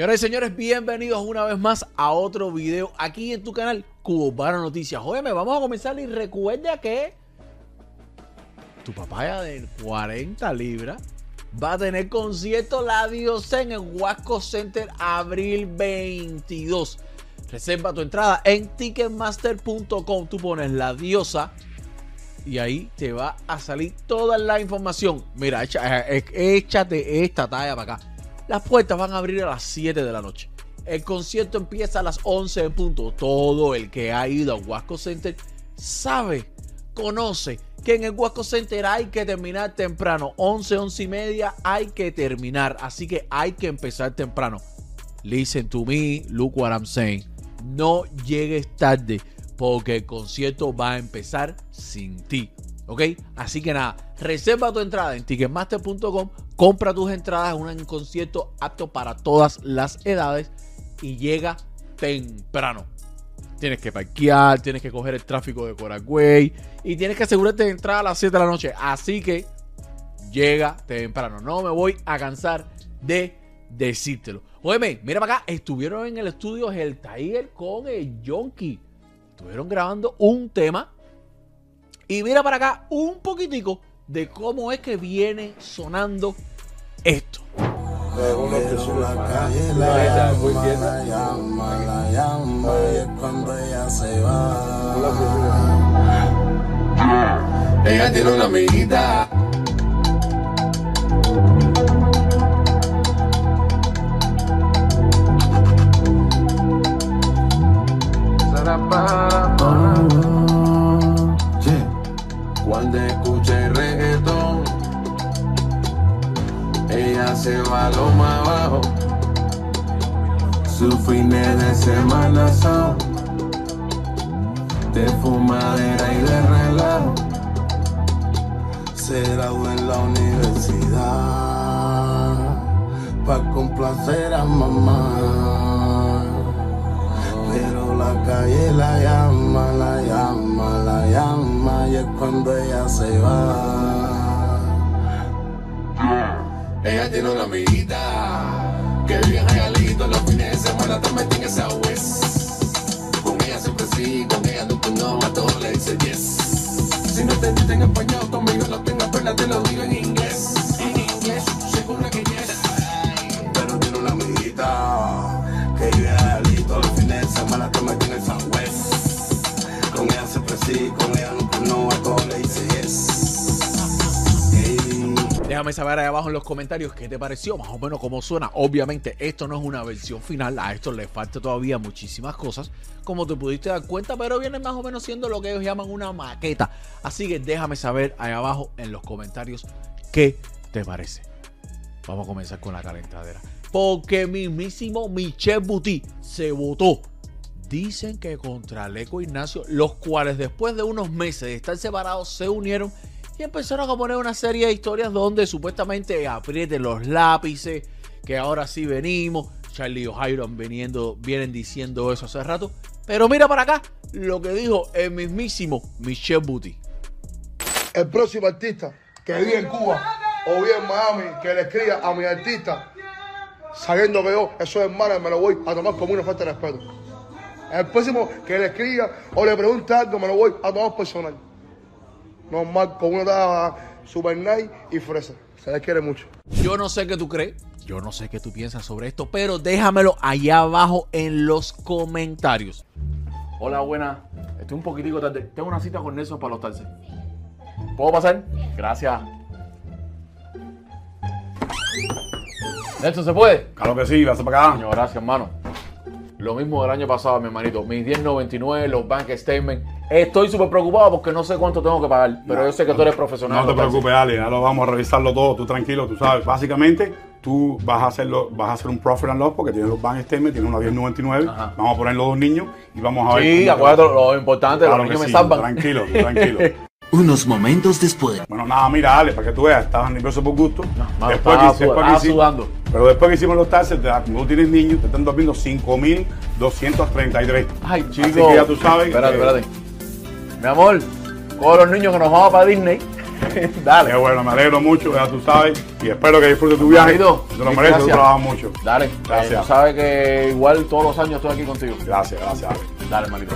Señoras y señores, bienvenidos una vez más a otro video aquí en tu canal Cubano Noticias. Óyeme, vamos a comenzar y recuerda que tu papaya de 40 libras va a tener concierto La Diosa en el Huasco Center abril 22. Reserva tu entrada en ticketmaster.com. Tú pones La Diosa y ahí te va a salir toda la información. Mira, echa- eh, échate esta talla para acá. Las puertas van a abrir a las 7 de la noche. El concierto empieza a las 11 en punto. Todo el que ha ido a Huasco Center sabe, conoce que en el Huasco Center hay que terminar temprano. 11, 11 y media hay que terminar. Así que hay que empezar temprano. Listen to me, look what I'm saying. No llegues tarde porque el concierto va a empezar sin ti. ¿Ok? Así que nada, reserva tu entrada en ticketmaster.com, compra tus entradas, un concierto apto para todas las edades y llega temprano. Tienes que parquear, tienes que coger el tráfico de Coragüey y tienes que asegurarte de entrar a las 7 de la noche. Así que llega temprano. No me voy a cansar de decírtelo. Óyeme, mira para acá, estuvieron en el estudio el Tiger con el Yonki. Estuvieron grabando un tema. Y mira para acá un poquitico de cómo es que viene sonando esto. Pero la calle la llama, la llama, la llama, y es cuando ella se va. Ella tiene una amiguita. Ella se va lo más abajo. Sus fines de semana son de fumadera y de relajo. Se graduó en la universidad para complacer a mamá. Pero la calle la llama, Déjame saber ahí abajo en los comentarios qué te pareció, más o menos cómo suena. Obviamente, esto no es una versión final, a esto le falta todavía muchísimas cosas, como te pudiste dar cuenta, pero viene más o menos siendo lo que ellos llaman una maqueta. Así que déjame saber ahí abajo en los comentarios qué te parece. Vamos a comenzar con la calentadera. Porque mismísimo Michel Buti se votó. Dicen que contra Leco Ignacio, los cuales después de unos meses de estar separados se unieron y empezaron a poner una serie de historias donde supuestamente aprieten los lápices, que ahora sí venimos. Charlie O'Hara viniendo, vienen diciendo eso hace rato. Pero mira para acá lo que dijo el mismísimo Michel Buti. el próximo artista que vive en Cuba o vive en Miami, que le escriba a mi artista, sabiendo que yo, eso es hermano, me lo voy a tomar como una falta de respeto. El próximo que le escriba o le pregunte algo, me lo voy a tomar personal. Normal, con una estaba super nice y fresa. Se les quiere mucho. Yo no sé qué tú crees, yo no sé qué tú piensas sobre esto, pero déjamelo allá abajo en los comentarios. Hola, buena. Estoy un poquitico tarde. Tengo una cita con Nelson para los taxis. ¿Puedo pasar? Gracias. Nelson, ¿se puede? Claro que sí, vas para acá. Gracias, hermano. Lo mismo del año pasado, mi hermanito. Mis 1099, los bank statements. Estoy súper preocupado porque no sé cuánto tengo que pagar. Pero yo sé que tú eres profesional. No te preocupes, Ale, ya lo vamos a revisarlo todo, tú tranquilo, tú sabes. Básicamente, tú vas a hacerlo, vas a hacer un profit and loss porque tienes los bank statements, tienes una 1099, Ajá. vamos a poner los dos niños y vamos a ver. Sí, acuérdate lo importante, Claro los que me sí, salvan. Tranquilo, tú tranquilo. Unos momentos después. Bueno, nada, mira, Ale, para que tú veas, estabas nervioso por gusto. mano, después estaba que, después sud- que estaba sudando. Pero después que hicimos los taxes, como tú tienes niños, te están durmiendo 5.233. Ay, chico. Así que ya tú sabes. Espérate, que- espérate. Mi amor, con los niños que nos vamos para Disney. Qué Dale. bueno, me alegro mucho, ya tú sabes. Y espero que disfrutes tu viaje. Manito, Te lo mereces, tú trabajas mucho. Dale. Gracias. Eh, tú sabes que igual todos los años estoy aquí contigo. Gracias, gracias. Ale. Dale, hermanito.